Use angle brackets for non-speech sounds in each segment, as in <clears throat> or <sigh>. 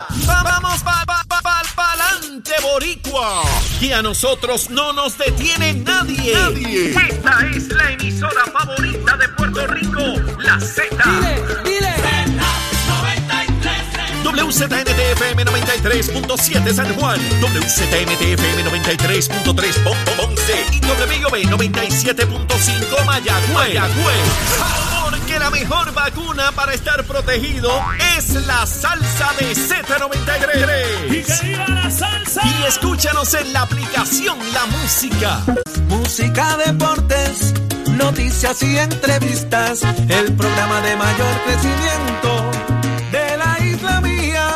Vamos pa, pa, pa, pa, pa'lante, boricua. Que a nosotros no nos detiene nadie. Nadie. Esta es la emisora favorita de Puerto Rico, la Z. Dile, dile. WZNTFM 93.7 San Juan, WZNTFM 93.3 Ponce y WIOB 97.5 Mayagüez. Mayagüez. Porque la mejor vacuna para estar protegido es la salsa de Z93. Y que viva la salsa. Y escúchanos en la aplicación La Música. Música, deportes, noticias y entrevistas. El programa de mayor crecimiento de la isla mía.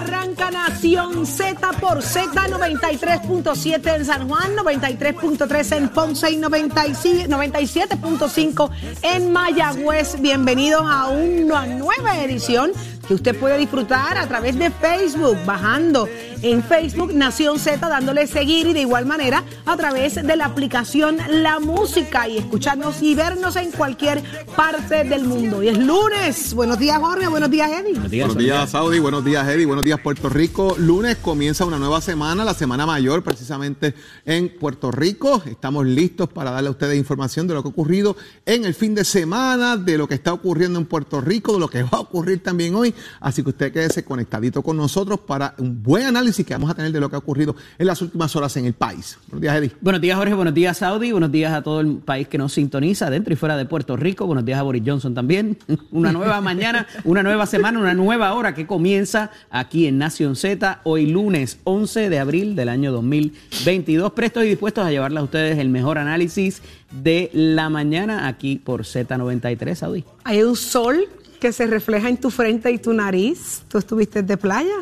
Arranca Nación Z por Z 93.7 en San Juan, 93.3 en Ponce y 95 97.5 en Mayagüez. Bienvenidos a una nueva edición que usted puede disfrutar a través de Facebook, bajando en Facebook Nación Z, dándole seguir y de igual manera a través de la aplicación La Música y escucharnos y vernos en cualquier parte del mundo. Y es lunes. Buenos días, Jorge. Buenos días, Eddie. Buenos días, Saudi. Buenos días, Eddie. Buenos días, Puerto Rico. Lunes comienza una nueva semana, la Semana Mayor, precisamente en Puerto Rico. Estamos listos para darle a ustedes información de lo que ha ocurrido en el fin de semana, de lo que está ocurriendo en Puerto Rico, de lo que va a ocurrir también hoy. Así que usted quédese conectadito con nosotros para un buen análisis que vamos a tener de lo que ha ocurrido en las últimas horas en el país. Buenos días, Eddie. Buenos días, Jorge. Buenos días, Saudi. Buenos días a todo el país que nos sintoniza dentro y fuera de Puerto Rico. Buenos días a Boris Johnson también. <laughs> Una nueva mañana, una nueva semana, una nueva hora que comienza aquí en Nación Z. Hoy lunes 11 de abril del año 2022. Prestos y dispuestos a llevarles a ustedes el mejor análisis de la mañana aquí por Z93, Saudi. Hay un sol que se refleja en tu frente y tu nariz. ¿Tú estuviste de playa?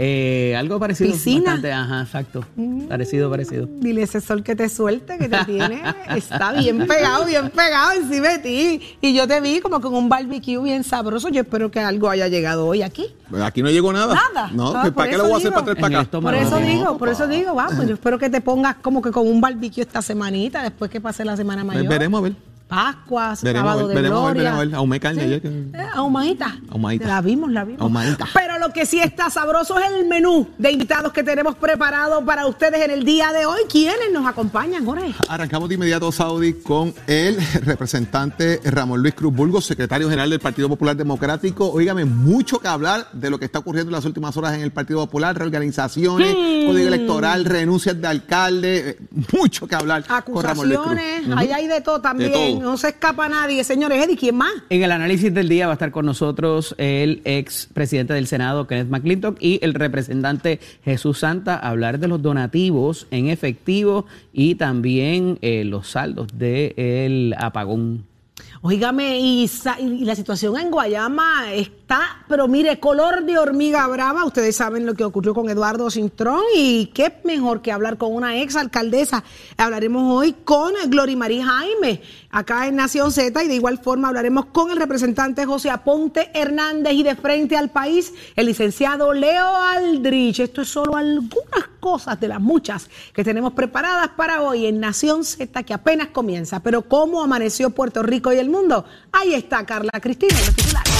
Eh, algo parecido. Piscina. bastante, ajá, exacto. Parecido, parecido. Dile ese sol que te suelte, que te tiene, <laughs> está bien pegado, bien pegado encima de ti. Y yo te vi como con un barbecue bien sabroso. Yo espero que algo haya llegado hoy aquí. Pues Aquí no llegó nada. Nada. No, Ah, pues, por ¿para qué eso lo voy a hacer digo. para traer para acá? Por eso no, digo, por eso digo, vamos, yo espero que te pongas como que con un barbecue esta semanita, después que pase la semana mayor. Pues veremos a ver. Pascua, Veremos a sábado de veremos gloria. veremos a ver. Ahumé carne Sí. ayer que- Eh, ahumadita. Ahumadita. La vimos, la vimos. Ahumadita. Pero lo que sí está sabroso es el menú de invitados que tenemos preparado para ustedes en el día de hoy. ¿Quiénes nos acompañan, Jorge? Arrancamos de inmediato, Saudi, con el representante Ramón Luis Cruz Burgos, secretario general del Partido Popular Democrático. Óigame, mucho que hablar de lo que está ocurriendo en las últimas horas en el Partido Popular, reorganizaciones, Hmm. código electoral, renuncias de alcalde, eh, mucho que hablar con Ramón Luis Cruz. Acusaciones, ahí hay de todo también. todo. No se escapa nadie. Señores, Eddie, ¿quién más? En el análisis del día va a estar con nosotros el ex presidente del Senado, Kenneth McClintock, y el representante Jesús Santa, a hablar de los donativos en efectivo y también eh, los saldos del apagón. Óigame, y, la situación en Guayama está, pero mire, color de hormiga brava. Ustedes saben lo que ocurrió con Eduardo Cintrón y qué mejor que hablar con una ex alcaldesa. Hablaremos hoy con Glory María Jaime, acá en Nación Z, y de igual forma hablaremos con el representante José Aponte Hernández y de frente al país, el licenciado Leo Aldrich. Esto es solo algunas cosas de las muchas que tenemos preparadas para hoy en Nación Z, que apenas comienza. Pero ¿cómo amaneció Puerto Rico y el mundo? Ahí está Carla Cristina, los titulares.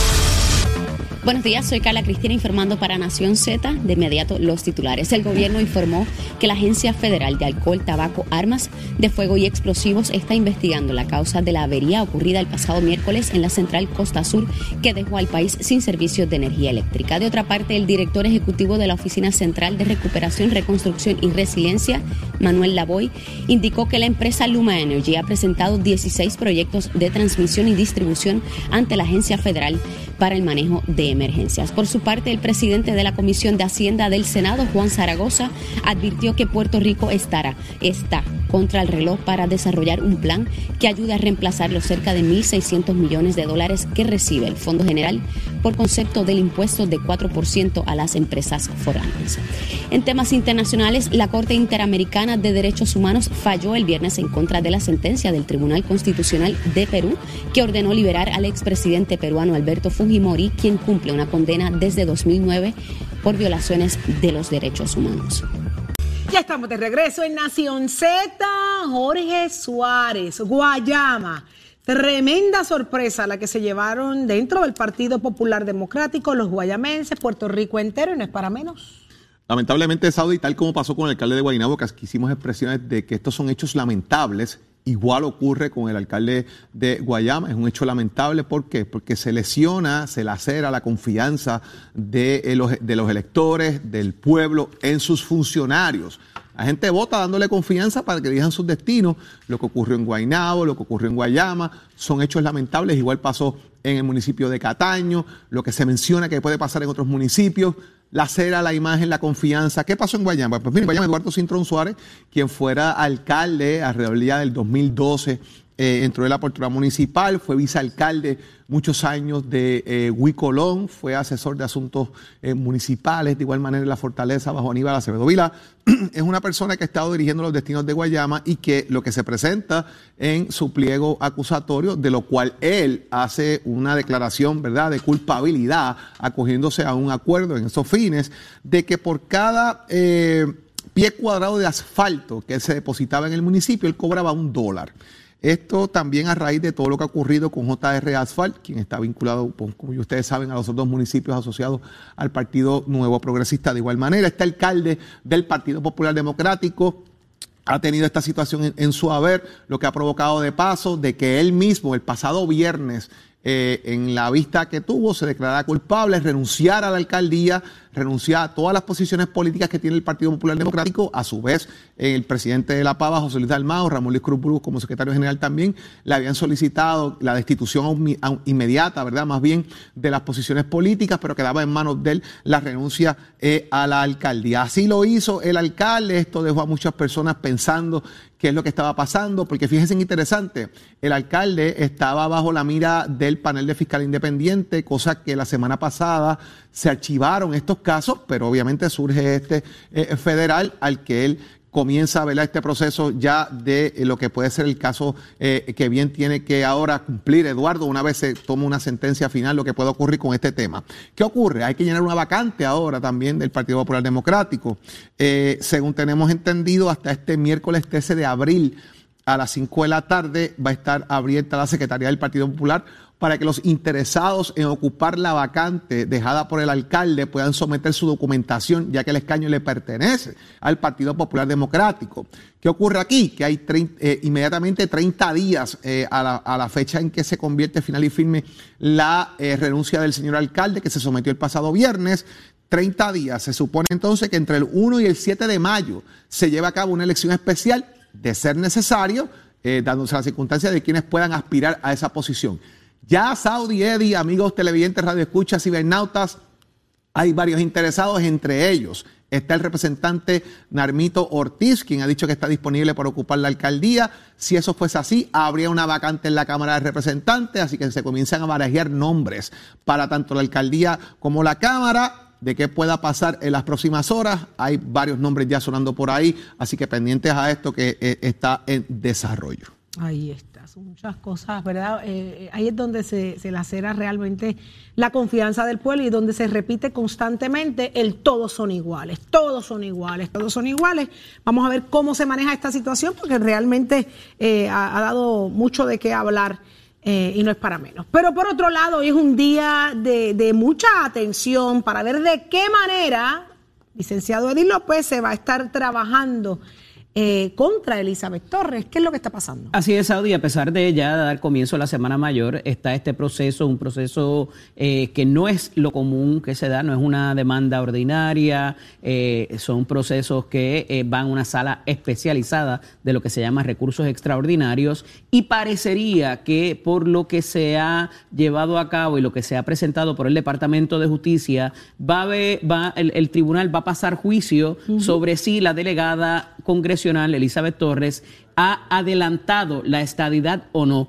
Buenos días, soy Carla Cristina informando para Nación Z. De inmediato los titulares. El gobierno informó que la Agencia Federal de Alcohol, Tabaco, Armas de Fuego y Explosivos está investigando la causa de la avería ocurrida el pasado miércoles en la central Costa Sur que dejó al país sin servicios de energía eléctrica. De otra parte, el director ejecutivo de la Oficina Central de Recuperación, Reconstrucción y Resiliencia, Manuel Lavoy, indicó que la empresa Luma Energy ha presentado 16 proyectos de transmisión y distribución ante la Agencia Federal para el manejo de emergencias. Por su parte, el presidente de la Comisión de Hacienda del Senado, Juan Zaragoza, advirtió que Puerto Rico estará, está contra el reloj para desarrollar un plan que ayude a reemplazar los cerca de 1.600 millones de dólares que recibe el Fondo General por concepto del impuesto de 4% a las empresas foráneas. En temas internacionales, la Corte Interamericana de Derechos Humanos falló el viernes en contra de la sentencia del Tribunal Constitucional de Perú que ordenó liberar al expresidente peruano Alberto Fujimori, quien cumple una condena desde 2009 por violaciones de los derechos humanos. Ya estamos de regreso en Nación Z. Jorge Suárez, Guayama. Tremenda sorpresa la que se llevaron dentro del Partido Popular Democrático los guayamenses, Puerto Rico entero, y no es para menos. Lamentablemente, Saudi, tal como pasó con el alcalde de Guaynabo, que hicimos expresiones de que estos son hechos lamentables, igual ocurre con el alcalde de Guayama. Es un hecho lamentable. ¿Por qué? Porque se lesiona, se lacera la confianza de eh, los, de los electores, del pueblo, en sus funcionarios. La gente vota dándole confianza para que digan sus destinos. Lo que ocurrió en Guaynabo, lo que ocurrió en Guayama, son hechos lamentables. Igual pasó en el municipio de Cataño, lo que se menciona que puede pasar en otros municipios la cera, la imagen, la confianza. ¿Qué pasó en Guayama? Pues mire, Guayama Eduardo Cintrón Suárez, quien fuera alcalde alrededor del 2012, eh, entró en la portura municipal, fue vicealcalde muchos años de eh, Huicolón, fue asesor de asuntos eh, municipales, de igual manera en la fortaleza bajo Aníbal Acevedo Vila. <clears throat> es una persona que ha estado dirigiendo los destinos de Guayama y que lo que se presenta en su pliego acusatorio, de lo cual él hace una declaración, ¿verdad?, de culpabilidad, acogiéndose a un acuerdo en esos fines, de que por cada eh, pie cuadrado de asfalto que se depositaba en el municipio, él cobraba un dólar. Esto también a raíz de todo lo que ha ocurrido con JR Asphalt, quien está vinculado, pues, como ustedes saben, a los dos municipios asociados al Partido Nuevo Progresista. De igual manera, este alcalde del Partido Popular Democrático ha tenido esta situación en, su haber, lo que ha provocado de paso de que él mismo el pasado viernes eh, en la vista que tuvo, se declarara culpable, renunciar a la alcaldía, renunciar a todas las posiciones políticas que tiene el Partido Popular Democrático. A su vez, el presidente de la Pava, José Luis Dalmao, Ramón Luis Cruz Burgos, como secretario general también, le habían solicitado la destitución inmediata, ¿verdad? Más bien de las posiciones políticas, pero quedaba en manos de él la renuncia eh, a la alcaldía. Así lo hizo el alcalde. Esto dejó a muchas personas pensando qué es lo que estaba pasando, porque fíjense interesante, el alcalde estaba bajo la mira del panel de fiscal independiente, cosa que la semana pasada se archivaron estos casos, pero obviamente surge este eh, federal al que él comienza a ver este proceso ya de lo que puede ser el caso eh, que bien tiene que ahora cumplir Eduardo una vez se toma una sentencia final, lo que puede ocurrir con este tema. ¿Qué ocurre? Hay que llenar una vacante ahora también del Partido Popular Democrático. Eh, según tenemos entendido, hasta este miércoles 13 de abril a las 5 de la tarde va a estar abierta la Secretaría del Partido Popular para que los interesados en ocupar la vacante dejada por el alcalde puedan someter su documentación, ya que el escaño le pertenece al Partido Popular Democrático. ¿Qué ocurre aquí? Que hay eh, inmediatamente 30 días eh, a, la, fecha en que se convierte final y firme la eh, renuncia del señor alcalde, que se sometió el pasado viernes. 30 días. Se supone entonces que entre el 1 y el 7 de mayo se lleva a cabo una elección especial, de ser necesario, dándose la circunstancia de quienes puedan aspirar a esa posición. Ya Saudi Eddy, amigos televidentes, radioescuchas, cibernautas, hay varios interesados, entre ellos está el representante Narmito Ortiz, quien ha dicho que está disponible para ocupar la alcaldía. Si eso fuese así, habría una vacante en la Cámara de Representantes, así que se comienzan a barajear nombres para tanto la alcaldía como la Cámara. De qué pueda pasar en las próximas horas. Hay varios nombres ya sonando por ahí, así que pendientes a esto que eh, está en desarrollo. Ahí está muchas cosas, ¿verdad? Eh, eh, ahí es donde se, se lacera realmente la confianza del pueblo y donde se repite constantemente el todos son iguales, todos son iguales, todos son iguales. Vamos a ver cómo se maneja esta situación porque realmente eh, ha, dado mucho de qué hablar. y no es para menos. Pero por otro lado, hoy es un día de, de mucha atención para ver de qué manera, licenciado Edil López, se va a estar trabajando eh, contra Elizabeth Torres. ¿Qué es lo que está pasando? Así es, Saudi. A pesar de ya dar comienzo a la Semana Mayor, está este proceso, un proceso eh, que no es lo común que se da, no es una demanda ordinaria, eh, son procesos que van a una sala especializada de lo que se llama recursos extraordinarios y parecería que por lo que se ha llevado a cabo y lo que se ha presentado por el Departamento de Justicia, va, va el, tribunal va a pasar juicio sobre si la delegada congresional Elizabeth Torres, ha adelantado la estadidad o no,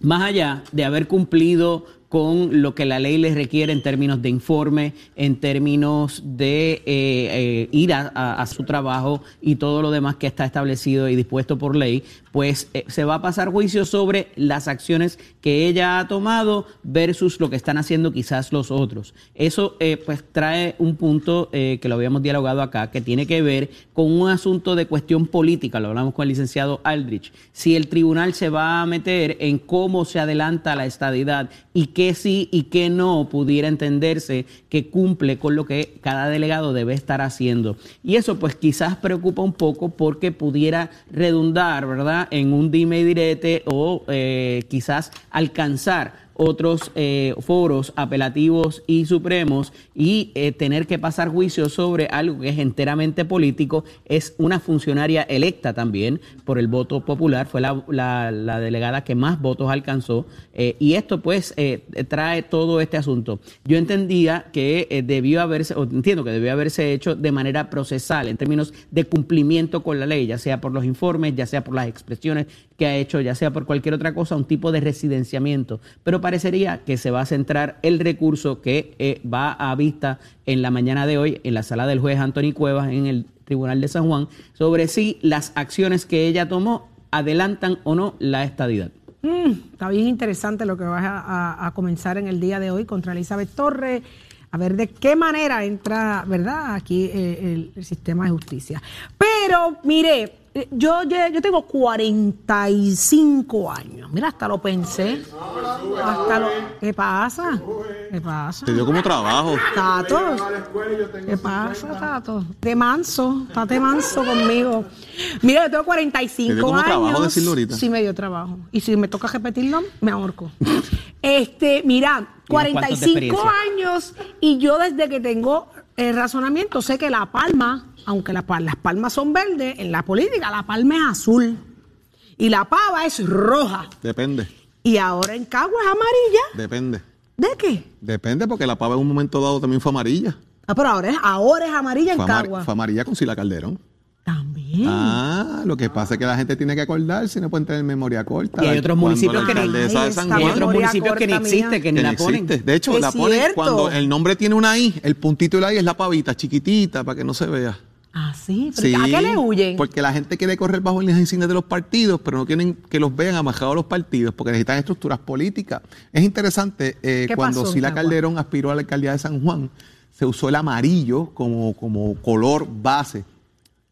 más allá de haber cumplido con lo que la ley les requiere en términos de informe, en términos de eh, eh, ir a, su trabajo y todo lo demás que está establecido y dispuesto por ley, pues eh, se va a pasar juicio sobre las acciones que ella ha tomado versus lo que están haciendo quizás los otros. Eso pues trae un punto que lo habíamos dialogado acá, que tiene que ver con un asunto de cuestión política, lo hablamos con el licenciado Aldrich. Si el tribunal se va a meter en cómo se adelanta la estadidad y qué qué sí y qué no pudiera entenderse que cumple con lo que cada delegado debe estar haciendo. Y eso pues quizás preocupa un poco porque pudiera redundar, ¿verdad?, en un dime y direte o eh, quizás alcanzar otros eh, foros apelativos y supremos y eh, tener que pasar juicio sobre algo que es enteramente político, es una funcionaria electa también por el voto popular, fue la, la, delegada que más votos alcanzó eh, y esto pues trae todo este asunto. Yo entendía que debió haberse, o entiendo que debió haberse hecho de manera procesal en términos de cumplimiento con la ley, ya sea por los informes, ya sea por las expresiones que ha hecho, ya sea por cualquier otra cosa, un tipo de residenciamiento. Pero parecería que se va a centrar el recurso que eh, va a vista en la mañana de hoy en la sala del juez Anthony Cuevas en el Tribunal de San Juan sobre si las acciones que ella tomó adelantan o no la estadidad. Mm, está bien interesante lo que vas a, comenzar en el día de hoy contra Elizabeth Torres a ver de qué manera entra, ¿verdad?, aquí eh, el, sistema de justicia. Pero, mire, yo, yo tengo 45 años. Mira, hasta lo pensé. Hasta lo, ¿Qué pasa? ¿Qué pasa? Te dio como trabajo. Tato. ¿Qué pasa, Tato? De manso. Estate manso conmigo. Mira, yo tengo 45 ¿Te dio como trabajo decirlo ahorita? Sí, me dio trabajo. Y si me toca repetirlo, me ahorco. <laughs> este, mira, 45 años y yo desde que tengo el razonamiento sé que la palma aunque las palmas son verdes, en la política la palma es azul y la pava es roja. Depende. Y ahora en Cagua es amarilla. Depende. ¿De qué? Depende porque la pava en un momento dado también fue amarilla. Ah, pero ahora es, ahora es amarilla en Cagua. Fue amarilla con Sila Calderón. También. Ah, lo que pasa es que la gente tiene que acordarse, no pueden tener memoria corta. Y hay otros municipios que, ni, otros municipios que ni existe, que ni la ponen. De hecho, la ponen cuando el nombre tiene una I, el puntito de la I es la pavita, chiquitita, para que no se vea. Ah, sí, ¿a qué le huyen? Porque la gente quiere correr bajo las insignias de los partidos, pero no quieren que los vean amajados los partidos, porque necesitan estructuras políticas. Es interesante, eh, cuando Sila Calderón aspiró a la alcaldía de San Juan, se usó el amarillo como, como color base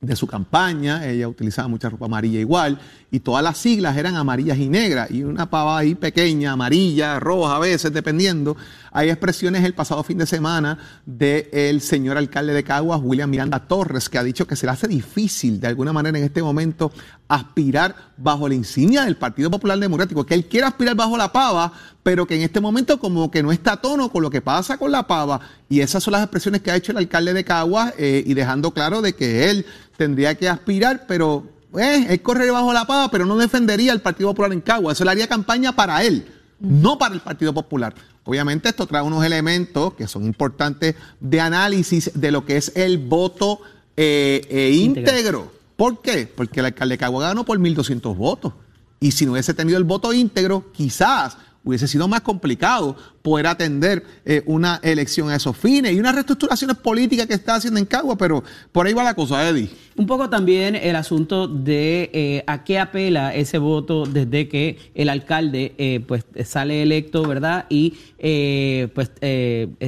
de su campaña, ella utilizaba mucha ropa amarilla igual, y todas las siglas eran amarillas y negras, y una pava ahí pequeña, amarilla, roja a veces, dependiendo. Hay expresiones el pasado fin de semana del señor alcalde de Caguas, William Miranda Torres, que ha dicho que se le hace difícil de alguna manera en este momento aspirar bajo la insignia del Partido Popular Democrático, que él quiere aspirar bajo la pava, pero que en este momento como que no está a tono con lo que pasa con la pava. Y esas son las expresiones que ha hecho el alcalde de Caguas eh, y dejando claro de que él tendría que aspirar, pero eh, él corre bajo la pava, pero no defendería al Partido Popular en Caguas. Eso le haría campaña para él, no para el Partido Popular. Obviamente esto trae unos elementos que son importantes de análisis de lo que es el voto eh, íntegro. ¿Por qué? Porque el alcalde de Caguas ganó por 1.200 votos. Y si no hubiese tenido el voto íntegro, quizás hubiese sido más complicado poder atender eh, una elección a esos fines y unas reestructuraciones políticas que está haciendo en Cagua, pero por ahí va la cosa, Eddie. Un poco también el asunto de eh, a qué apela ese voto desde que el alcalde eh, pues sale electo, ¿verdad? Y pues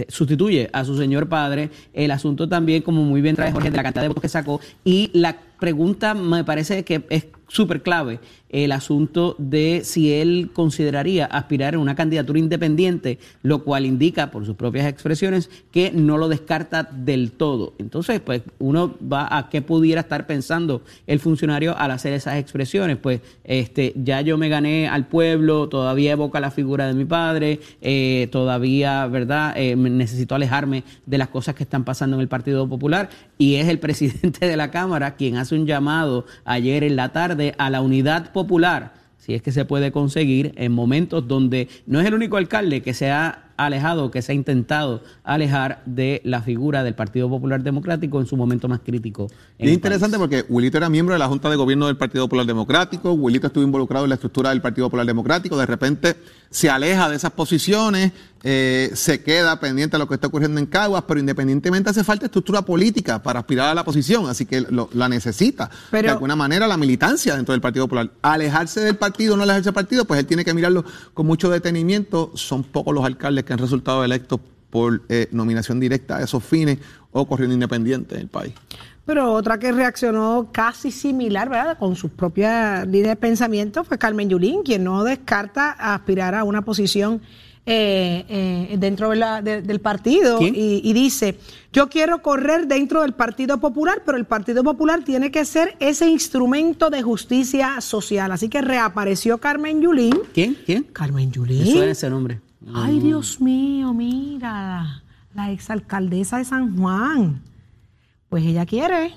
sustituye a su señor padre. El asunto también, como muy bien trae Jorge, de la cantidad de votos que sacó y la pregunta me parece que es súper clave el asunto de si él consideraría aspirar en una candidatura independiente, lo cual indica por sus propias expresiones que no lo descarta del todo. Entonces, pues uno va a qué pudiera estar pensando el funcionario al hacer esas expresiones. Pues este, ya yo me gané al pueblo, todavía evoca la figura de mi padre, eh, todavía, ¿verdad? Eh, necesito alejarme de las cosas que están pasando en el Partido Popular y es el presidente de la Cámara quien hace un llamado ayer en la tarde a la unidad popular, si es que se puede conseguir en momentos donde no es el único alcalde que se ha alejado, que se ha intentado alejar de la figura del Partido Popular Democrático en su momento más crítico. Y es interesante porque Wilito era miembro de la Junta de Gobierno del Partido Popular Democrático, Wilito estuvo involucrado en la estructura del Partido Popular Democrático, de repente se aleja de esas posiciones, eh, se queda pendiente de lo que está ocurriendo en Caguas, pero independientemente hace falta estructura política para aspirar a la posición, así que lo- la necesita Pero- de alguna manera la militancia dentro del Partido Popular. Alejarse del partido no alejarse del partido, pues él tiene que mirarlo con mucho detenimiento. Son pocos los alcaldes que han resultado electos por eh, nominación directa a esos fines o corriendo independiente en el país. Pero otra que reaccionó casi similar, ¿verdad? Con sus propias líneas de pensamiento fue Carmen Yulín, quien no descarta aspirar a una posición eh, eh, dentro de la- de- del partido y, y dice, yo quiero correr dentro del Partido Popular, pero el Partido Popular tiene que ser ese instrumento de justicia social. Así que reapareció Carmen Yulín. ¿Quién? ¿Quién? Carmen Me Yulín. suena ese nombre. Ay, Dios mío, mira, la exalcaldesa de San Juan. Pues ella quiere,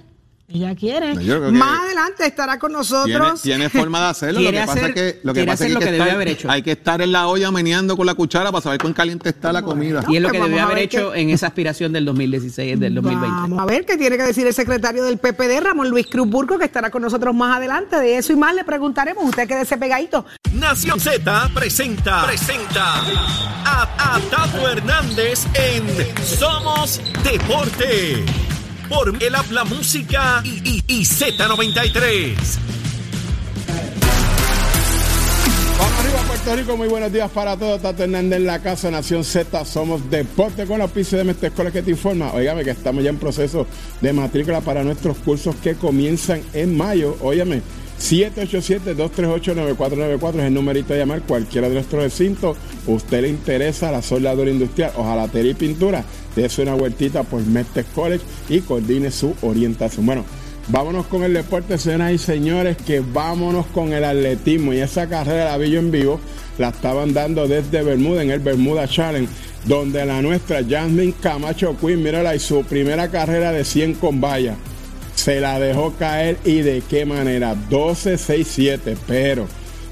ella quiere. Más adelante estará con nosotros. tiene forma de hacerlo. Lo que pasa hacer- es que lo que, pasa es lo que estar- haber hecho. hay que estar en la olla meneando con la cuchara para saber cuán caliente está la comida. Y es lo que debió haber hecho en esa aspiración del 2016, del 2020. Vamos a ver qué tiene que decir el secretario del PPD, Ramón Luis Cruz Burgo, que estará con nosotros más adelante. De eso y más le preguntaremos. Usted quédese pegadito. Nación Z presenta, presenta a, a Tato Hernández en Somos Deporte. Por el habla música y, y- y Z93. Vamos arriba, Puerto Rico. Muy buenos días para todos. Tato Hernández en la casa, Nación Z. Somos Deporte con la auspicio de Mestre Escuela que te informa. Óigame que estamos ya en proceso de matrícula para nuestros cursos que comienzan en mayo. Óyame, 787-238-9494 es el numerito de llamar cualquiera de nuestros recintos. Usted le interesa la soldadura industrial, hojalatería y pintura. Dese una vueltita por Mestre College y coordine su orientación. Bueno, Vámonos con el deporte, señoras y señores, que vámonos con el atletismo. Y esa carrera la vi yo en vivo, la estaban dando desde Bermuda, en el Bermuda Challenge, donde la nuestra Jasmine Camacho Quinn, mírala, y su primera carrera de 100 con valla, se la dejó caer y de qué manera, 12-6-7, pero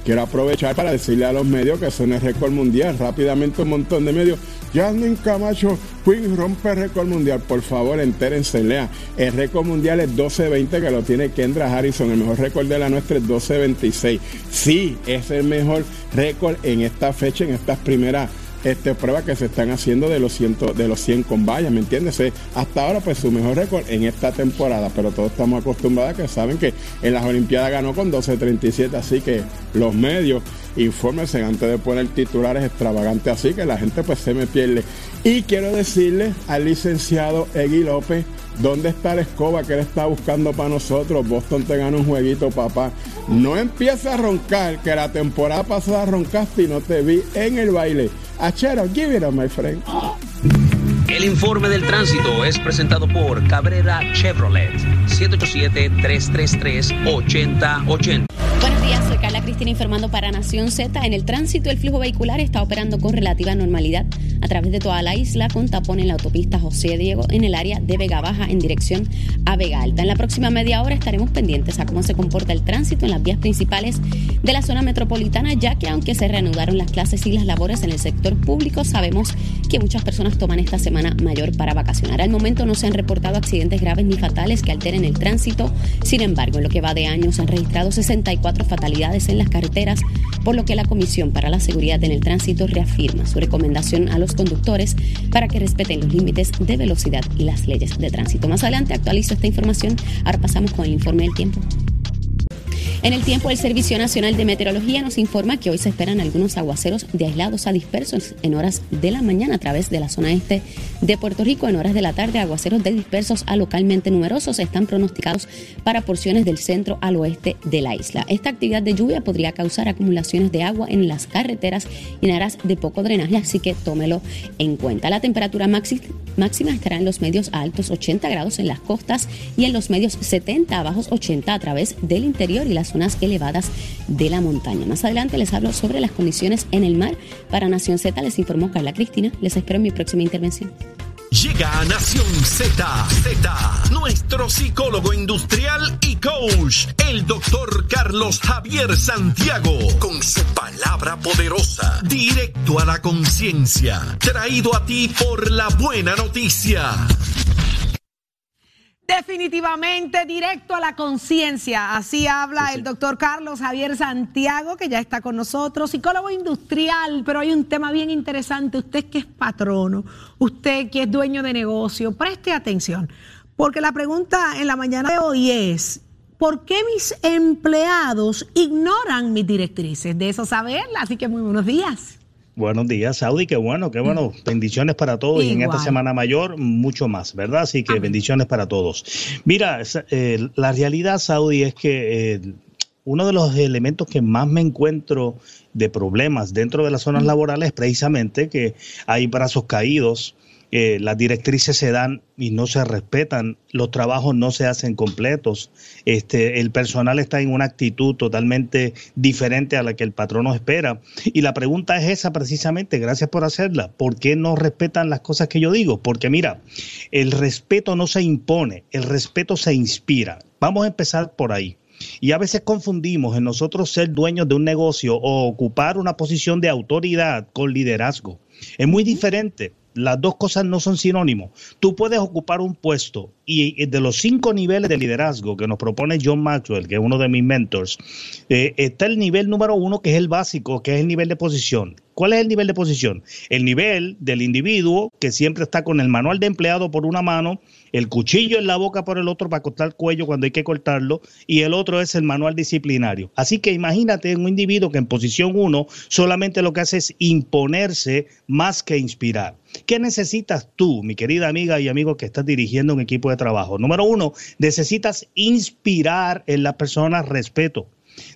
quiero aprovechar para decirle a los medios que son el récord mundial, rápidamente un montón de medios. Jasmine Camacho Quinn rompe récord mundial. Por favor, entérense, lea. El récord mundial es 12.20 que lo tiene Kendra Harrison. El mejor récord de la nuestra es 12.26. Sí, es el mejor récord en esta fecha, en estas primeras este, pruebas que se están haciendo de los, ciento, de los 100 con vallas, ¿me entiendes? Eh, Hasta ahora, pues su mejor récord en esta temporada, pero todos estamos acostumbrados a que saben que en las Olimpiadas ganó con 12.37, así que los medios, infórmense antes de poner titulares extravagantes así, que la gente pues se me pierde. Y quiero decirle al licenciado Egui López, ¿dónde está la escoba que él está buscando para nosotros? Boston te gana un jueguito, papá. No empieces a roncar, que la temporada pasada roncaste y no te vi en el baile. Achero, give it up, my friend. El informe del tránsito es presentado por Cabrera Chevrolet, 787-333-8080. Buenos días, Carla Cristina informando para Nación Z. En el tránsito, el flujo vehicular está operando con relativa normalidad a través de toda la isla, con tapón en la autopista José Diego en el área de Vega Baja en dirección a Vega Alta. En la próxima media hora estaremos pendientes a cómo se comporta el tránsito en las vías principales de la zona metropolitana, ya que aunque se reanudaron las clases y las labores en el sector público, sabemos que muchas personas toman esta semana mayor para vacacionar. Al momento no se han reportado accidentes graves ni fatales que alteren el tránsito. Sin embargo, en lo que va de año se han registrado 64 fatalidades en las carreteras, por lo que la Comisión para la Seguridad en el Tránsito reafirma su recomendación a los conductores para que respeten los límites de velocidad y las leyes de tránsito. Más adelante actualizo esta información. Ahora pasamos con el informe del tiempo. En el tiempo, el Servicio Nacional de Meteorología nos informa que hoy se esperan algunos aguaceros de aislados a dispersos en horas de la mañana a través de la zona este de Puerto Rico. En horas de la tarde, aguaceros de dispersos a localmente numerosos están pronosticados para porciones del centro al oeste de la isla. Esta actividad de lluvia podría causar acumulaciones de agua en las carreteras y en áreas de poco drenaje, así que tómelo en cuenta. La temperatura máxima estará en los medios a altos 80 grados en las costas y en los medios 70 a bajos 80 a través del interior y las zonas elevadas de la montaña. Más adelante les hablo sobre las condiciones en el mar. Para Nación Z les informó Carla Cristina. Les espero en mi próxima intervención. Llega a Nación Z, Z, nuestro psicólogo industrial y coach, el doctor Carlos Javier Santiago, con su palabra poderosa, directo a la conciencia, traído a ti por la buena noticia. Definitivamente directo a la conciencia. Así habla el doctor Carlos Javier Santiago, que ya está con nosotros, psicólogo industrial, pero hay un tema bien interesante. Usted que es patrono, usted que es dueño de negocio, preste atención, porque la pregunta en la mañana de hoy es, ¿por qué mis empleados ignoran mis directrices? De eso saberla, así que muy buenos días. Buenos días, Saudi. Qué bueno, qué bueno. Bendiciones para todos y en esta Semana Mayor mucho más, ¿verdad? Así que bendiciones para todos. Mira, eh, la realidad, Saudi, es que eh, uno de los elementos que más me encuentro de problemas dentro de las zonas laborales es precisamente que hay brazos caídos, las directrices se dan y no se respetan, los trabajos no se hacen completos, este, el personal está en una actitud totalmente diferente a la que el patrono espera. Y la pregunta es esa precisamente, gracias por hacerla, ¿por qué no respetan las cosas que yo digo? Porque mira, el respeto no se impone, el respeto se inspira. Vamos a empezar por ahí. Y a veces confundimos en nosotros ser dueños de un negocio o ocupar una posición de autoridad con liderazgo. Es muy diferente las dos cosas no son sinónimos. Tú puedes ocupar un puesto y de los cinco niveles de liderazgo que nos propone John Maxwell, que es uno de mis mentors, eh, está el nivel número uno, que es el básico, que es el nivel de posición. ¿Cuál es el nivel de posición? El nivel del individuo que siempre está con el manual de empleado por una mano, el cuchillo en la boca por el otro para cortar el cuello cuando hay que cortarlo, y el otro es el manual disciplinario. Así que imagínate un individuo que en posición uno solamente lo que hace es imponerse más que inspirar. ¿Qué necesitas tú, mi querida amiga y amigo que estás dirigiendo un equipo de trabajo? Número uno, necesitas inspirar en las personas respeto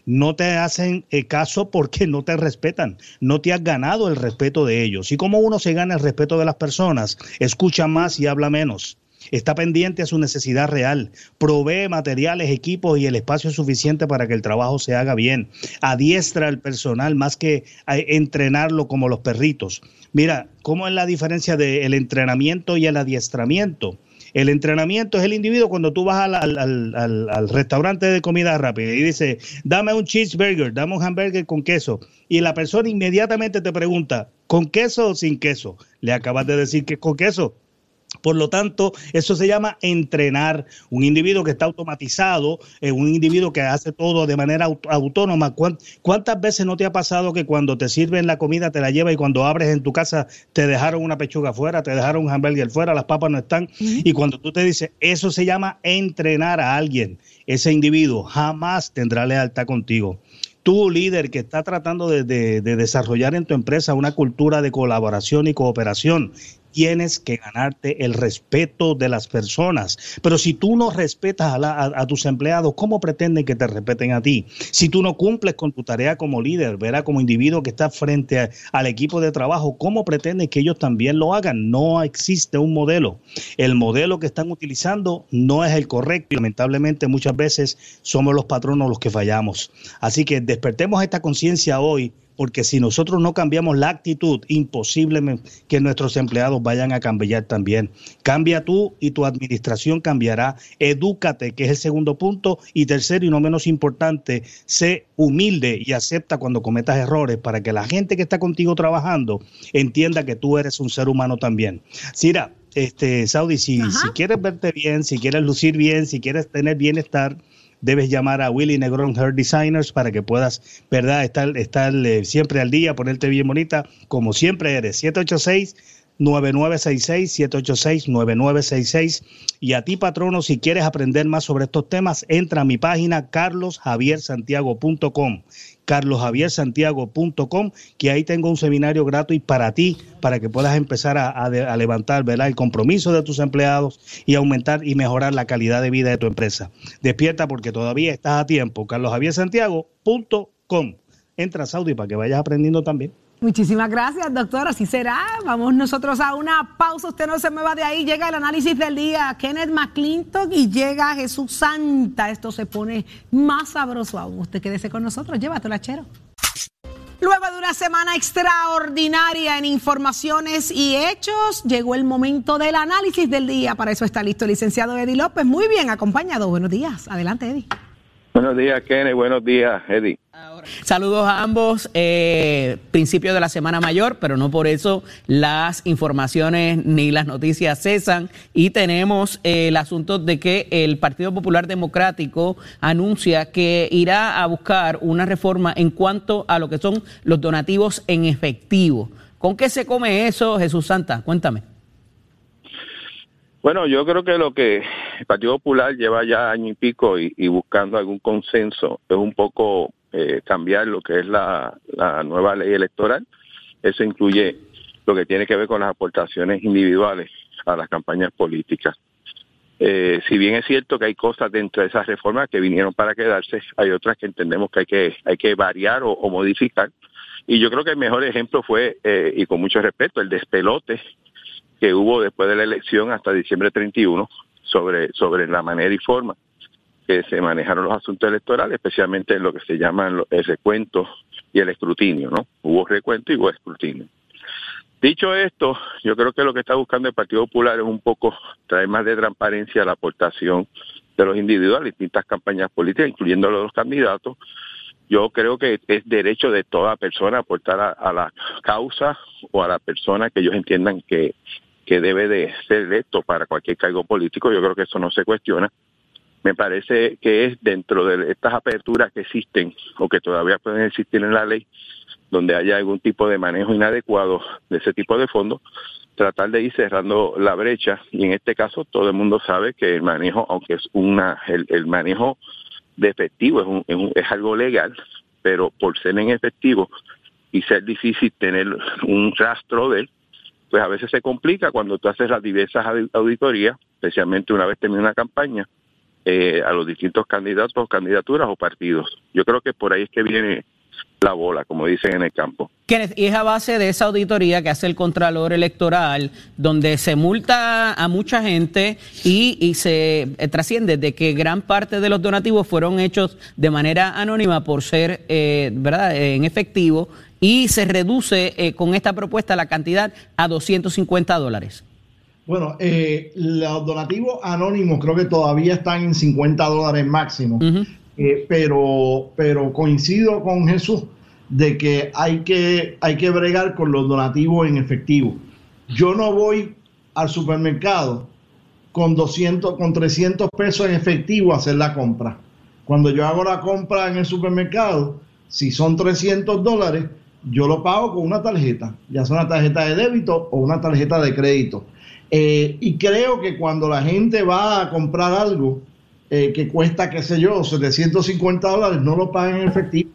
no te hacen eh, caso porque no te respetan, no te has ganado el respeto de ellos. Y como uno se gana el respeto de las personas, escucha más y habla menos. Está pendiente a su necesidad real, provee materiales, equipos y el espacio suficiente para que el trabajo se haga bien. Adiestra al personal más que entrenarlo como los perritos. Mira, ¿cómo es la diferencia del entrenamiento y el adiestramiento? El entrenamiento es el individuo cuando tú vas al, restaurante de comida rápida y dice, dame un cheeseburger, dame un hamburger con queso. Y la persona inmediatamente te pregunta, ¿con queso o sin queso? Le acabas de decir que es con queso. Por lo tanto, eso se llama entrenar. Un individuo que está automatizado, eh, un individuo que hace todo de manera autónoma. ¿Cuántas veces no te ha pasado que cuando te sirven la comida te la lleva y cuando abres en tu casa te dejaron una pechuga fuera, te dejaron un hamburger fuera, las papas no están? Y cuando tú te dices, eso se llama entrenar a alguien, ese individuo jamás tendrá lealtad contigo tú, líder, que está tratando de, desarrollar en tu empresa una cultura de colaboración y cooperación, tienes que ganarte el respeto de las personas. Pero si tú no respetas a, tus empleados, ¿cómo pretenden que te respeten a ti? Si tú no cumples con tu tarea como líder, verá como individuo que está frente al equipo de trabajo, ¿cómo pretenden que ellos también lo hagan? No existe un modelo. El modelo que están utilizando no es el correcto y lamentablemente muchas veces somos los patronos los que fallamos. Así que despertemos esta conciencia hoy porque si nosotros no cambiamos la actitud, imposible que nuestros empleados vayan a cambiar también. Cambia tú y tu administración cambiará. Edúcate, que es el segundo punto. Y tercero y no menos importante, sé humilde y acepta cuando cometas errores para que la gente que está contigo trabajando entienda que tú eres un ser humano también. Sira, este, Saudi, si, si quieres verte bien, si quieres lucir bien, si quieres tener bienestar, debes llamar a Willy Negrón Hair Designers para que puedas, ¿verdad?, estar, estar eh, siempre al día, ponerte bien bonita, como siempre eres. 786 9966 786 9966 y a ti patrono si quieres aprender más sobre estos temas entra a mi página carlosjaviersantiago.com carlosjaviersantiago.com, que ahí tengo un seminario gratuito para ti, para que puedas empezar a, levantar el compromiso de tus empleados y aumentar y mejorar la calidad de vida de tu empresa. Despierta porque todavía estás a tiempo. carlosjaviersantiago.com. Entra, Saudi, para que vayas aprendiendo también. Muchísimas gracias, doctor. Así será. Vamos nosotros a una pausa. Usted no se mueva de ahí. Llega el análisis del día. Kenneth McClintock y llega Jesús Santa. Esto se pone más sabroso aún. Usted quédese con nosotros. Llévatelo, chero. Luego de una semana extraordinaria en informaciones y hechos, llegó el momento del análisis del día. Para eso está listo el licenciado Eddie López. Muy bien acompañado. Buenos días. Adelante, Eddie. Buenos días, Kenny. Buenos días, Eddie. Saludos a ambos. Eh, principio de la Semana Mayor, pero no por eso las informaciones ni las noticias cesan. Y tenemos eh, el asunto de que el Partido Popular Democrático anuncia que irá a buscar una reforma en cuanto a lo que son los donativos en efectivo. ¿Con qué se come eso, Jesús Santa? Cuéntame. Bueno, yo creo que lo que el Partido Popular lleva ya año y pico y, buscando algún consenso es un poco eh, cambiar lo que es la, nueva ley electoral. Eso incluye lo que tiene que ver con las aportaciones individuales a las campañas políticas. Eh, si bien es cierto que hay cosas dentro de esas reformas que vinieron para quedarse, hay otras que entendemos que hay que, hay que variar o, modificar. Y yo creo que el mejor ejemplo fue, eh, y con mucho respeto, el despelote que hubo después de la elección hasta diciembre 31 sobre, sobre la manera y forma que se manejaron los asuntos electorales, especialmente en lo que se llama el recuento y el escrutinio, ¿no? Hubo recuento y hubo escrutinio. Dicho esto, yo creo que lo que está buscando el Partido Popular es un poco traer más de transparencia a la aportación de los individuos a distintas campañas políticas, incluyendo los candidatos. Yo creo que es derecho de toda persona aportar a la causa o a la persona que ellos entiendan que, que debe de ser electo para cualquier cargo político. Yo creo que eso no se cuestiona. Me parece que es dentro de estas aperturas que existen o que todavía pueden existir en la ley, donde haya algún tipo de manejo inadecuado de ese tipo de fondos, tratar de ir cerrando la brecha. Y en este caso todo el mundo sabe que el manejo, aunque es una, el, manejo de efectivo es, un, es algo legal, pero por ser en efectivo y ser difícil tener un rastro de él, pues a veces se complica cuando tú haces las diversas auditorías, especialmente una vez termina una campaña, eh, a los distintos candidatos, candidaturas o partidos. Yo creo que por ahí es que viene la bola, como dicen en el campo. y es a base de esa auditoría que hace el Contralor Electoral, donde se multa a mucha gente y, se eh, trasciende de que gran parte de los donativos fueron hechos de manera anónima por ser, eh, ¿verdad?, en efectivo y se reduce eh, con esta propuesta la cantidad a 250 dólares. Bueno, eh, los donativos anónimos creo que todavía están en 50 dólares máximo, eh, pero, pero coincido con Jesús de que hay, que hay que bregar con los donativos en efectivo. Yo no voy al supermercado con 200, con 300 pesos en efectivo a hacer la compra. Cuando yo hago la compra en el supermercado, si son 300 dólares, yo lo pago con una tarjeta, ya sea una tarjeta de débito o una tarjeta de crédito. Eh, y creo que cuando la gente va a comprar algo eh, que cuesta, qué sé yo, 750 dólares, no lo paga en efectivo,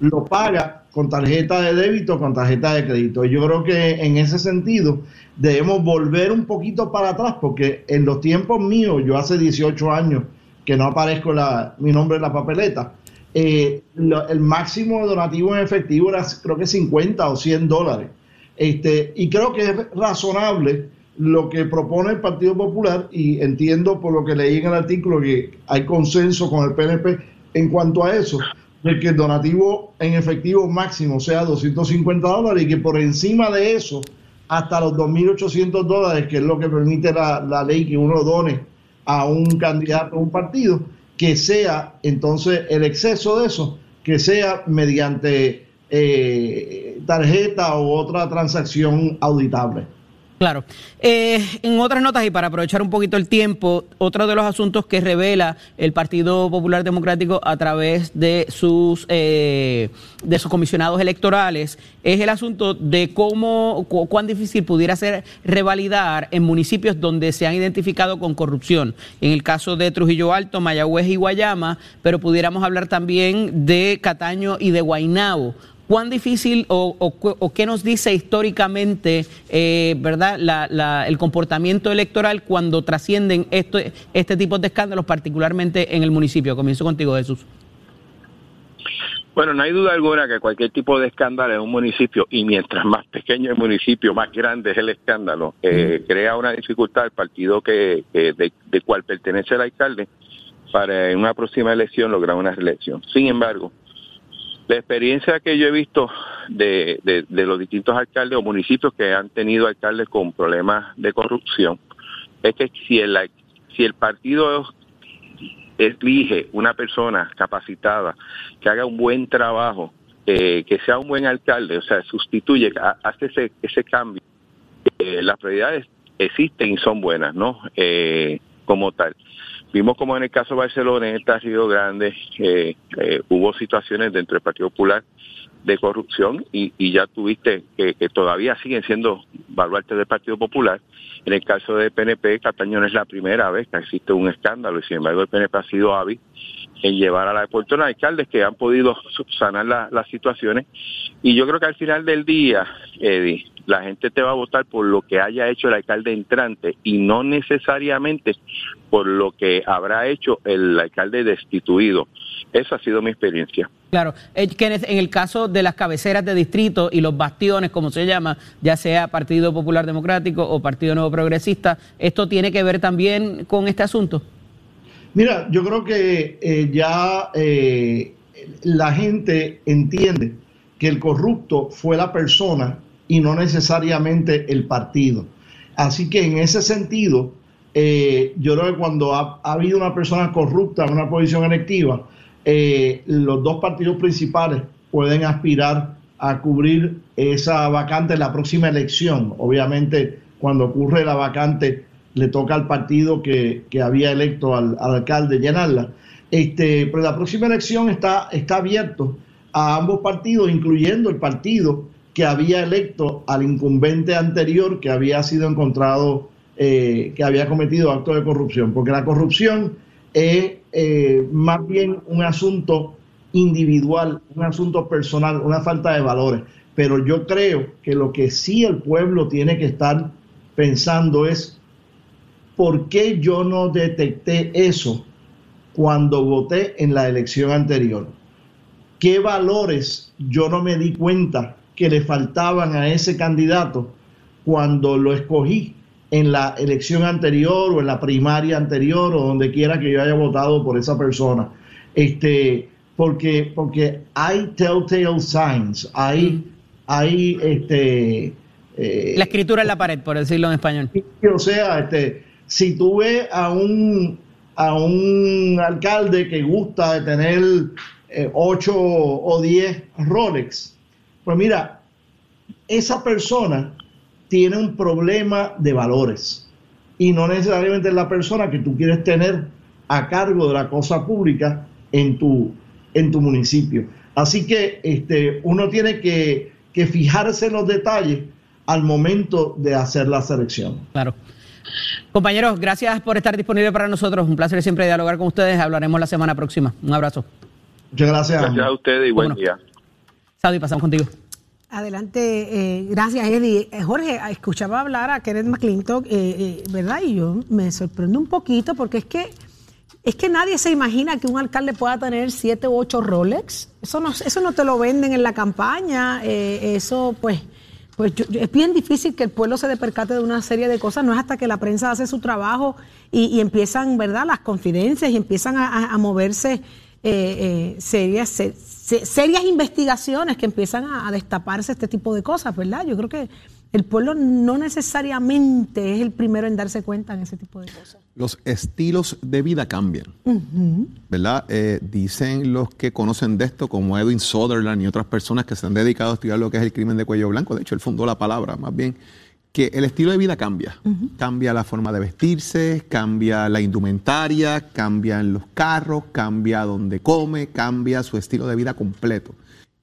lo paga con tarjeta de débito, con tarjeta de crédito. Yo creo que en ese sentido debemos volver un poquito para atrás, porque en los tiempos míos, yo hace 18 años que no aparezco mi nombre en la papeleta, eh, el máximo donativo en efectivo era creo que 50 o 100 dólares. Este, y creo que es razonable lo que propone el Partido Popular y entiendo por lo que leí en el artículo que hay consenso con el PNP en cuanto a eso, de que el donativo en efectivo máximo sea 250 dólares y que por encima de eso, hasta los 2.800 dólares, que es lo que permite la, la ley que uno done a un candidato a un partido, que sea entonces el exceso de eso, que sea mediante eh, tarjeta u otra transacción auditable. Claro. Eh, en otras notas, y para aprovechar un poquito el tiempo, otro de los asuntos que revela el Partido Popular Democrático a través de sus, eh, de sus comisionados electorales es el asunto de cómo, cuán difícil pudiera ser revalidar en municipios donde se han identificado con corrupción. En el caso de Trujillo Alto, Mayagüez y Guayama, pero pudiéramos hablar también de Cataño y de Guaynabo ¿Cuán difícil o, qué nos dice históricamente eh, verdad, el comportamiento electoral cuando trascienden esto, este tipo de escándalos, particularmente en el municipio? Comienzo contigo, Jesús. Bueno, no hay duda alguna que cualquier tipo de escándalo en un municipio, y mientras más pequeño el municipio, más grande es el escándalo, eh, crea una dificultad al partido que, de, de cual pertenece el alcalde para en una próxima elección lograr una reelección. Sin embargo, La experiencia que yo he visto de, de, los distintos alcaldes o municipios que han tenido alcaldes con problemas de corrupción es que si el, si el partido elige una persona capacitada que haga un buen trabajo, eh, que sea un buen alcalde, o sea, sustituye, hace ese, ese cambio, eh, las prioridades existen y son buenas, ¿no? Eh, como tal. Vimos como en el caso Barceloneta, Río Grande, eh, eh, hubo situaciones dentro del Partido Popular de corrupción y, ya tuviste que, todavía siguen siendo baluartes del Partido Popular. En el caso de PNP, Cataño no es la primera vez que existe un escándalo y sin embargo el PNP ha sido hábil en llevar a la de alcaldes que han podido subsanar las situaciones y yo creo que al final del día, Eddie, la gente te va a votar por lo que haya hecho el alcalde entrante y no necesariamente por lo que habrá hecho el alcalde destituido. Esa ha sido mi experiencia. Claro, eh, en el caso de las cabeceras de distrito y los bastiones, como se llama, ya sea Partido Popular Democrático o Partido Nuevo Progresista, ¿esto tiene que ver también con este asunto? Mira, yo creo que eh, ya eh, la gente entiende que el corrupto fue la persona y no necesariamente el partido. Así que en ese sentido, eh, yo creo que cuando ha, habido una persona corrupta en una posición electiva, eh, los dos partidos principales pueden aspirar a cubrir esa vacante en la próxima elección. Obviamente, cuando ocurre la vacante, le toca al partido que, había electo al, alcalde llenarla. Este, pero la próxima elección está, está abierto a ambos partidos, incluyendo el partido que había electo al incumbente anterior que había sido encontrado, eh, que había cometido actos de corrupción, porque la corrupción es eh, más bien un asunto individual, un asunto personal, una falta de valores. Pero yo creo que lo que sí el pueblo tiene que estar pensando es, ¿por qué yo no detecté eso cuando voté en la elección anterior? ¿Qué valores yo no me di cuenta que le faltaban a ese candidato cuando lo escogí en la elección anterior o en la primaria anterior o donde quiera que yo haya votado por esa persona. Este, porque, porque hay telltale signs, hay, hay este, eh, la escritura en la pared, por decirlo en español. O sea, este, si tú ves a un, a un alcalde que gusta de tener eh, 8 o 10 Rolex, pues mira, esa persona tiene un problema de valores y no necesariamente es la persona que tú quieres tener a cargo de la cosa pública en tu, en tu municipio. Así que este, uno tiene que, que fijarse en los detalles al momento de hacer la selección. Claro. Compañeros, gracias por estar disponible para nosotros. Un placer siempre dialogar con ustedes. Hablaremos la semana próxima. Un abrazo. Muchas gracias. Gracias a ustedes y buen día. Saudi, pasamos contigo. Adelante, eh, gracias Eddie. Eh, Jorge, escuchaba hablar a Kenneth McClintock, eh, ¿verdad? Y yo me sorprendo un poquito porque es que es que nadie se imagina que un alcalde pueda tener siete u ocho Rolex. Eso no, eso no te lo venden en la campaña. eso, pues, pues es bien difícil que el pueblo se percate de una serie de cosas. No es hasta que la prensa hace su trabajo y, empiezan, ¿verdad? Las confidencias y empiezan a, moverse serias investigaciones que empiezan a, destaparse este tipo de cosas, ¿verdad? Yo creo que el pueblo no necesariamente es el primero en darse cuenta en ese tipo de cosas. Los estilos de vida cambian, ¿verdad? Eh, dicen los que conocen de esto, como Edwin Sutherland y otras personas que se han dedicado a estudiar lo que es el crimen de cuello blanco, de hecho él fundó la palabra más bien, que el estilo de vida cambia. Cambia la forma de vestirse, cambia la indumentaria, cambian los carros, cambia donde come, cambia su estilo de vida completo.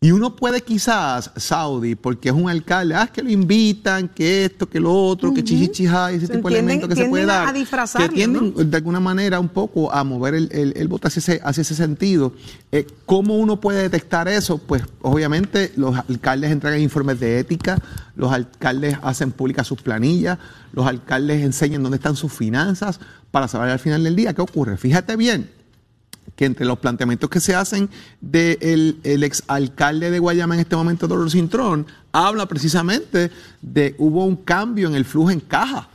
Y uno puede quizás, Saudi, porque es un alcalde, ah, que lo invitan, que esto, que lo otro, que chichichija, ese tipo de elementos que se puede dar, que tienden de alguna manera un poco a mover el, el, voto hacia ese, hacia ese sentido. Eh, ¿Cómo uno puede detectar eso? Pues obviamente los alcaldes entregan informes de ética, los alcaldes hacen públicas sus planillas, los alcaldes enseñan dónde están sus finanzas para saber al final del día qué ocurre. Fíjate bien, que entre los planteamientos que se hacen del el exalcalde de Guayama en este momento, Dolores Cintrón, habla precisamente de hubo un cambio en el flujo en caja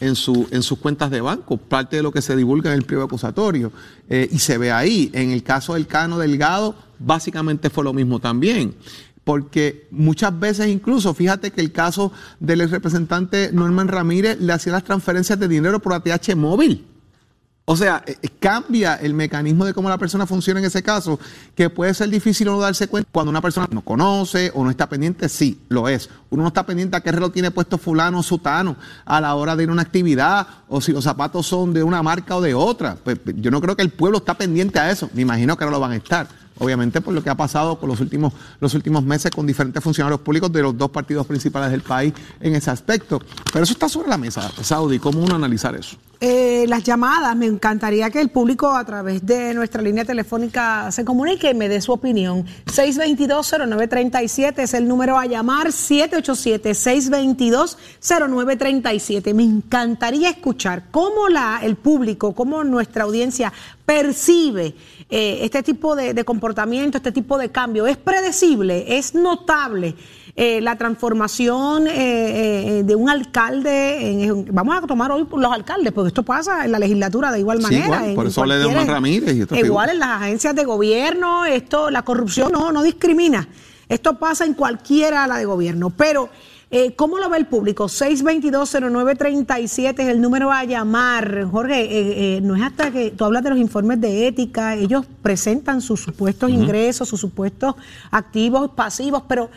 en, su, en sus cuentas de banco, parte de lo que se divulga en el pliego acusatorio. Eh, y se ve ahí. En el caso del Cano Delgado, básicamente fue lo mismo también. Porque muchas veces incluso, fíjate que el caso del ex representante Norman Ramírez le hacía las transferencias de dinero por ATH móvil. O sea, eh, eh, cambia el mecanismo de cómo la persona funciona en ese caso, que puede ser difícil no darse cuenta cuando una persona no conoce o no está pendiente, sí, lo es. Uno no está pendiente a qué reloj tiene puesto fulano o sutano a la hora de ir a una actividad o si los zapatos son de una marca o de otra. Pues yo no creo que el pueblo está pendiente a eso, me imagino que no lo van a estar obviamente por lo que ha pasado con los últimos, los últimos meses con diferentes funcionarios públicos de los dos partidos principales del país en ese aspecto. Pero eso está sobre la mesa, Saudi, ¿cómo uno analizar eso? Eh, las llamadas, me encantaría que el público a través de nuestra línea telefónica se comunique y me dé su opinión. 622-0937 es el número a llamar, 787-622-0937. Me encantaría escuchar cómo la, el público, cómo nuestra audiencia percibe eh, este tipo de, comportamiento, este tipo de cambio. ¿Es predecible? ¿Es notable? Eh, la transformación eh, de un alcalde, en, vamos a tomar hoy los alcaldes, porque esto pasa en la legislatura de igual manera. por eso le de Ramírez. Y igual en las agencias de gobierno, esto, la corrupción no, no discrimina. Esto pasa en cualquiera la de gobierno. Pero eh, ¿Cómo lo ve el público? 622-0937 es el número a llamar. Jorge, eh, eh, no es hasta que tú hablas de los informes de ética, ellos presentan sus supuestos ingresos, sus supuestos activos, pasivos, pero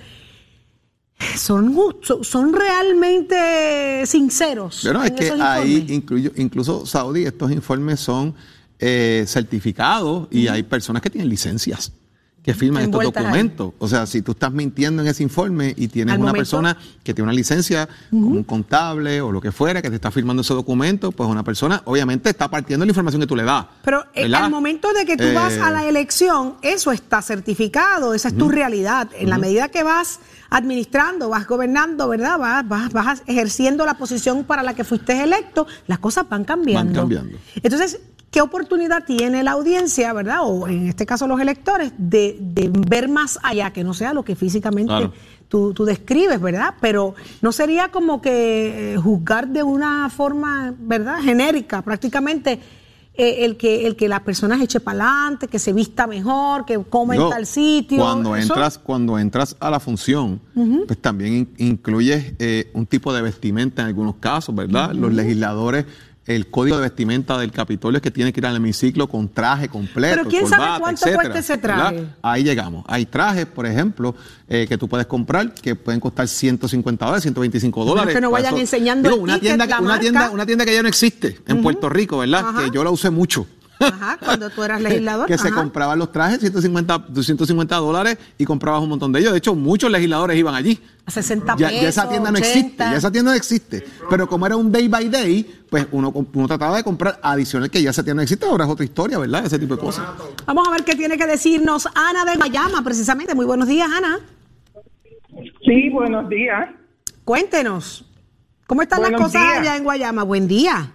son, son realmente sinceros. Pero es que ahí, incluyo, incluso Saudi, estos informes son certificados y hay personas que tienen licencias que firman estos documentos. O sea, si tú estás mintiendo en ese informe y tienes una persona que tiene una licencia, como un contable o lo que fuera, que te está firmando ese documento, pues una persona obviamente está partiendo la información que tú le das. Pero en al momento de que tú vas a la eh, elección, eso está certificado, esa es tu realidad. En la medida que vas administrando, vas gobernando, ¿verdad? Vas, vas, vas ejerciendo la posición para la que fuiste electo, las cosas van cambiando. Van cambiando. Entonces, ¿Qué oportunidad tiene la audiencia, verdad? O en este caso los electores, de, ver más allá, que no sea lo que físicamente tú, describes, ¿verdad? Pero no sería como que eh, juzgar de una forma, ¿verdad? Genérica, prácticamente. Eh, el que el que las personas eche para adelante, que se vista mejor, que come en tal sitio. Cuando entras, cuando entras a la función, pues también incluyes eh, un tipo de vestimenta en algunos casos, ¿verdad? Los legisladores el código de vestimenta del Capitolio es que tiene que ir al hemiciclo con traje completo. Pero quién sabe cuánto cuesta ese traje. Ahí llegamos. Hay trajes, por ejemplo, eh, que tú puedes comprar que pueden costar 150 dólares, 125 dólares. que no vayan enseñando una, tienda, una, tienda, una tienda que ya no existe en Puerto Rico, ¿verdad? Que yo la usé mucho. Ajá, cuando tú eras <laughs> legislador. que se compraban los trajes, 150, 250 dólares, y comprabas un montón de ellos. De hecho, muchos legisladores iban allí. A 60 pesos. Ya, esa tienda no existe, ya esa tienda no existe. Pero como era un day by day, pues uno, uno trataba de comprar adicional que ya esa tienda no existe. Ahora es otra historia, ¿verdad? Ese tipo de cosas. Vamos a ver qué tiene que decirnos Ana de Guayama, precisamente. Muy buenos días, Ana. Sí, buenos días. Cuéntenos. ¿Cómo están las cosas allá en Guayama? Buen día.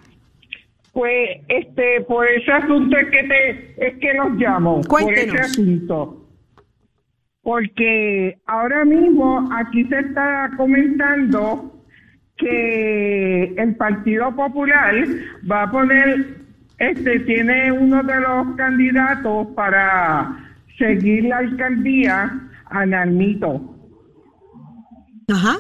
Pues, este, por ese asunto es que te, es que los llamo. Cuéntenos. Por ese asunto. Porque ahora mismo aquí se está comentando que el Partido Popular va a poner, este, tiene uno de los candidatos para seguir la alcaldía a Narmito. Ajá.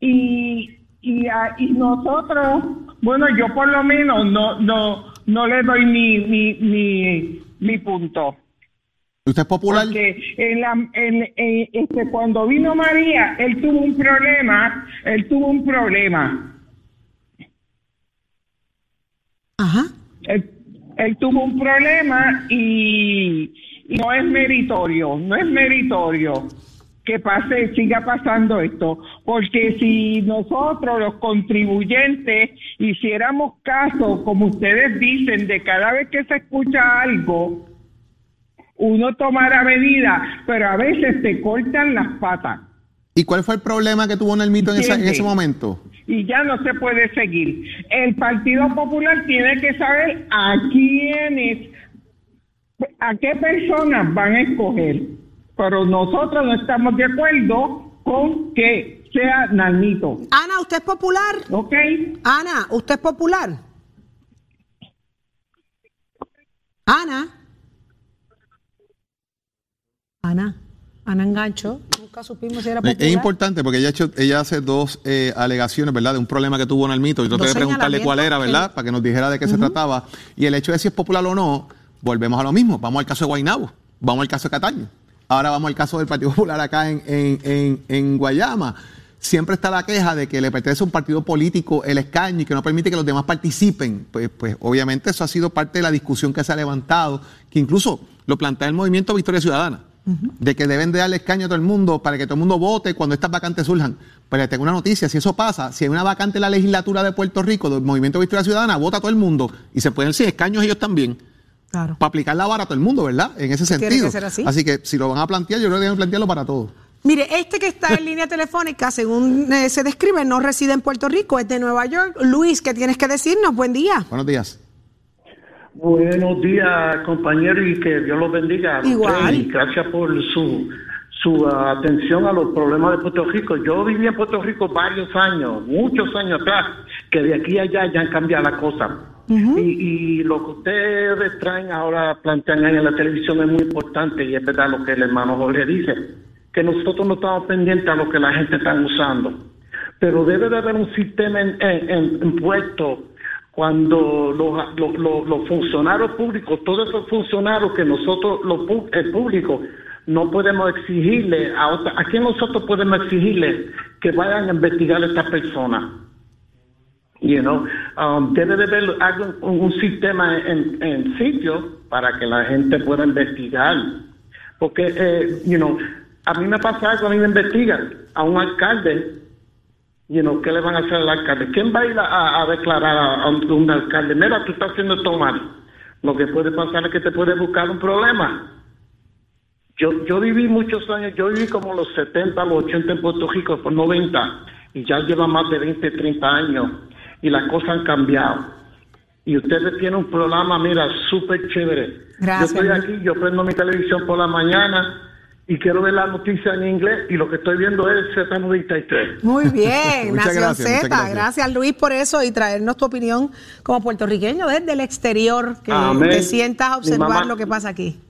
Y, y, y nosotros bueno, yo por lo menos no no no le doy ni mi, mi, mi punto. ¿Usted es popular? Porque en la, en, este, cuando vino María, él tuvo un problema, él tuvo un problema. Ajá. Él, tuvo un problema y, y no es meritorio, no es meritorio que pase, siga pasando esto, porque si nosotros los contribuyentes hiciéramos caso, como ustedes dicen, de cada vez que se escucha algo, uno tomará medidas, pero a veces te cortan las patas. ¿Y cuál fue el problema que tuvo en el mito en, en ese momento? Y ya no se puede seguir. El Partido Popular tiene que saber a quiénes, a qué personas van a escoger pero nosotros no estamos de acuerdo con que sea Nanito. Ana, ¿usted es popular? Ok. Ana, ¿usted es popular? Ana. Ana. Ana Engancho. Nunca supimos si era popular. Es importante porque ella, ha hecho, ella hace dos eh, alegaciones, ¿verdad? De un problema que tuvo en Almito. Y traté Dos de preguntarle cuál era, ¿verdad? que- Para que nos dijera de qué se trataba. Y el hecho de si es popular o no, volvemos a lo mismo. Vamos al caso de Guaynabo. Vamos al caso de Cataño. Ahora vamos al caso del Partido Popular acá en, en, en, en Guayama. Siempre está la queja de que le pertenece a un partido político el escaño y que no permite que los demás participen. Pues, pues obviamente eso ha sido parte de la discusión que se ha levantado, que incluso lo plantea el movimiento Victoria Ciudadana de que deben de darle escaño a todo el mundo para que todo el mundo vote cuando estas vacantes surjan. Pero les tengo una noticia, si eso pasa, si hay una vacante en la legislatura de Puerto Rico del Movimiento Victoria Ciudadana, vota todo el mundo y se pueden sin escaños ellos también. Claro. Para aplicar la vara a todo el mundo, ¿verdad? En ese Tiene sentido. que ser así. que si lo van a plantear, yo creo que deben plantearlo para todos. Mire, este que está en línea telefónica, según eh, se describe, no reside en Puerto Rico, es de Nueva York. Luis, ¿qué tienes que decirnos? Buen día. Buenos días. Buenos días, compañero, y que Dios los bendiga. Igual. Y gracias por su, su atención a los problemas de Puerto Rico. Yo viví en Puerto Rico varios años, muchos años atrás, que de aquí a allá ya han cambiado las cosas. Y, y lo que ustedes traen ahora, plantean en la televisión es muy importante y es verdad lo que el hermano Jorge dice, que nosotros no estamos pendientes a lo que la gente está usando. Pero debe de haber un sistema en, en, en- en puesto cuando los, los, los- funcionarios públicos, todos esos funcionarios que nosotros, los, el público, no podemos exigirle a otra, ¿a quién nosotros podemos exigirle que vayan a investigar a esta persona? You know, um, debe de haber algo- un, sistema en, en sitio para que la gente pueda investigar. Porque, eh, you know, a mí me pasa algo, a mí me investigan a un alcalde you know, ¿qué le van a hacer al alcalde? ¿Quién va a ir a, declarar a, un alcalde? Mira, tú estás haciendo esto mal. Lo que puede pasar es que te puede buscar un problema. Yo, yo viví muchos años, yo viví como los 70, los 80 en Puerto Rico, por 90, y ya lleva más de 20, 30 años, y las cosas han cambiado. Y ustedes tienen un programa, mira, súper chévere. Gracias, Yo estoy aquí, yo prendo mi televisión por la mañana y quiero ver la noticia en inglés, y lo que estoy viendo es Z93. Muy bien, <laughs> Nación Z. gracias. Gracias. Luis por eso y traernos tu opinión como puertorriqueño desde el exterior, que Amén. te sientas a observar lo que pasa aquí.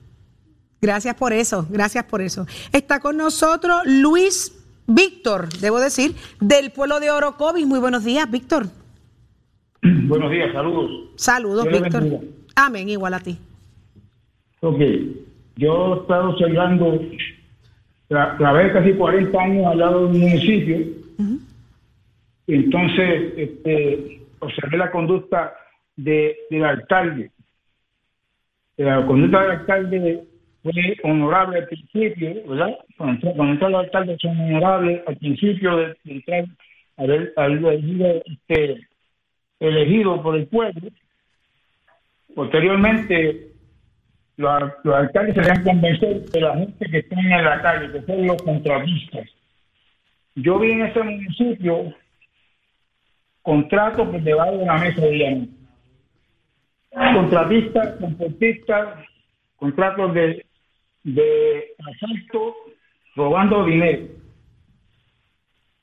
Gracias por eso, gracias por eso. Está con nosotros Luis Víctor, debo decir, del pueblo de Orocovis. Muy buenos días, Víctor. <clears throat> Buenos días, saludos. Saludos, Víctor. Amén, igual a ti. Ok, yo he estado observando, tra trabajé casi 40 años al lado de un municipio, entonces este, observé la conducta de, del alcalde. La conducta del alcalde fue honorable al principio, ¿verdad? Cuando cuando entró el alcalde son honorables al principio de, entrar, haber, haber sido este, elegido por el pueblo. Posteriormente, los, los alcaldes se deben convencer de la gente que está en la calle, que son los contratistas. Yo vi en ese municipio contratos por debajo de la mesa de llano. Contratistas, transportistas, contratos de, de asalto, robando dinero.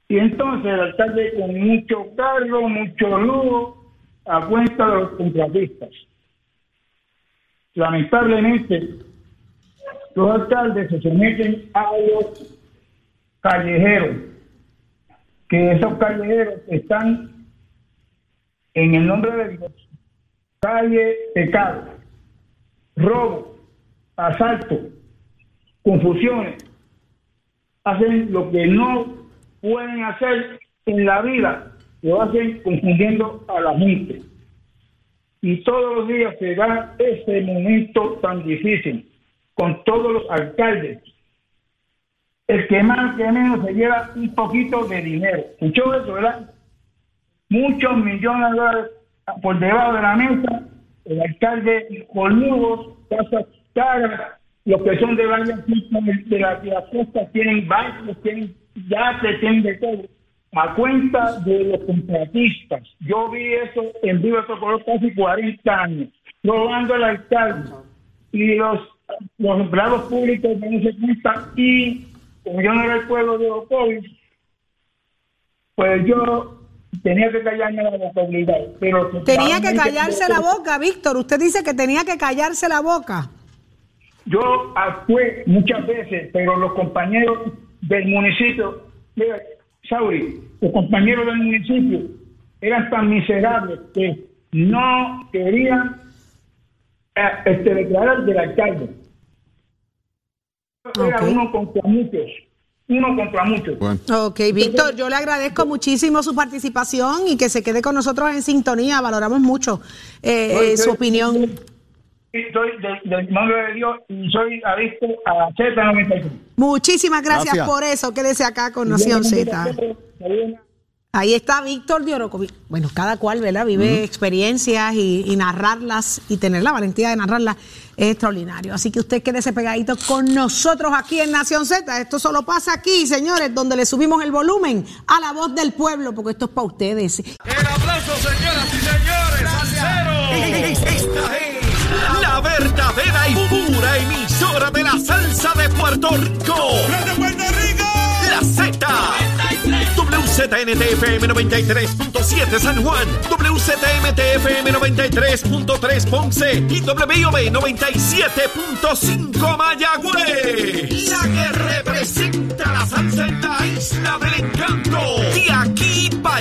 Y entonces el alcalde con mucho cargo, mucho lujo, a cuenta de los contratistas. Lamentablemente, los alcaldes se someten a los callejeros, que esos callejeros están en el nombre de Dios, calle pecado, robo, asalto, confusiones, hacen lo que no pueden hacer en la vida, lo hacen confundiendo a la gente. Y todos los días se da ese momento tan difícil con todos los alcaldes. El que más, que menos se lleva un poquito de dinero. ¿Escuchó eso, verdad? Muchos millones de dólares por debajo de la mesa. El alcalde colmudos, casas caras, los que son de varias de la, de la costa tienen bancos, tienen yates, tienen de todo, a cuenta de los contratistas. Yo vi eso en vivo, eso por casi 40 años, robando el alcalde y los, los empleados públicos no se cuenta y como yo no era el pueblo de los COVID, pues yo tenía que callarme la boca obligado. Pero tenía que callarse la boca, Víctor. Usted dice que tenía que callarse la boca. Yo actué muchas veces, pero los compañeros del municipio, mira, Sauri, los compañeros del municipio eran tan miserables que no querían eh, este, declarar del alcalde. Era uno contra muchos. Uno contra muchos. Ok, Víctor, yo le agradezco muchísimo su participación y que se quede con nosotros en sintonía. Valoramos mucho eh, eh, su opinión. Soy del, nombre de Dios y soy adicto a Z93. Muchísimas gracias, por eso. Quédese acá con Nación Z. Ahí está Víctor de Bueno, cada cual, ¿verdad? Vive experiencias y, narrarlas y tener la valentía de narrarlas es extraordinario. Así que usted quédese pegadito con nosotros aquí en Nación Z. Esto solo pasa aquí, señores, donde le subimos el volumen a la voz del pueblo, porque esto es para ustedes. El aplauso, señoras y señores. Esta es la verdadera y pura emisora de la salsa de Puerto Rico. ¡De Puerto Rico! La Z. WZNTFM 93.7 San Juan, WZMTFM 93.3 Ponce y WIOB 97.5 Mayagüez. La que representa la salsa en la isla del encanto. De aquí para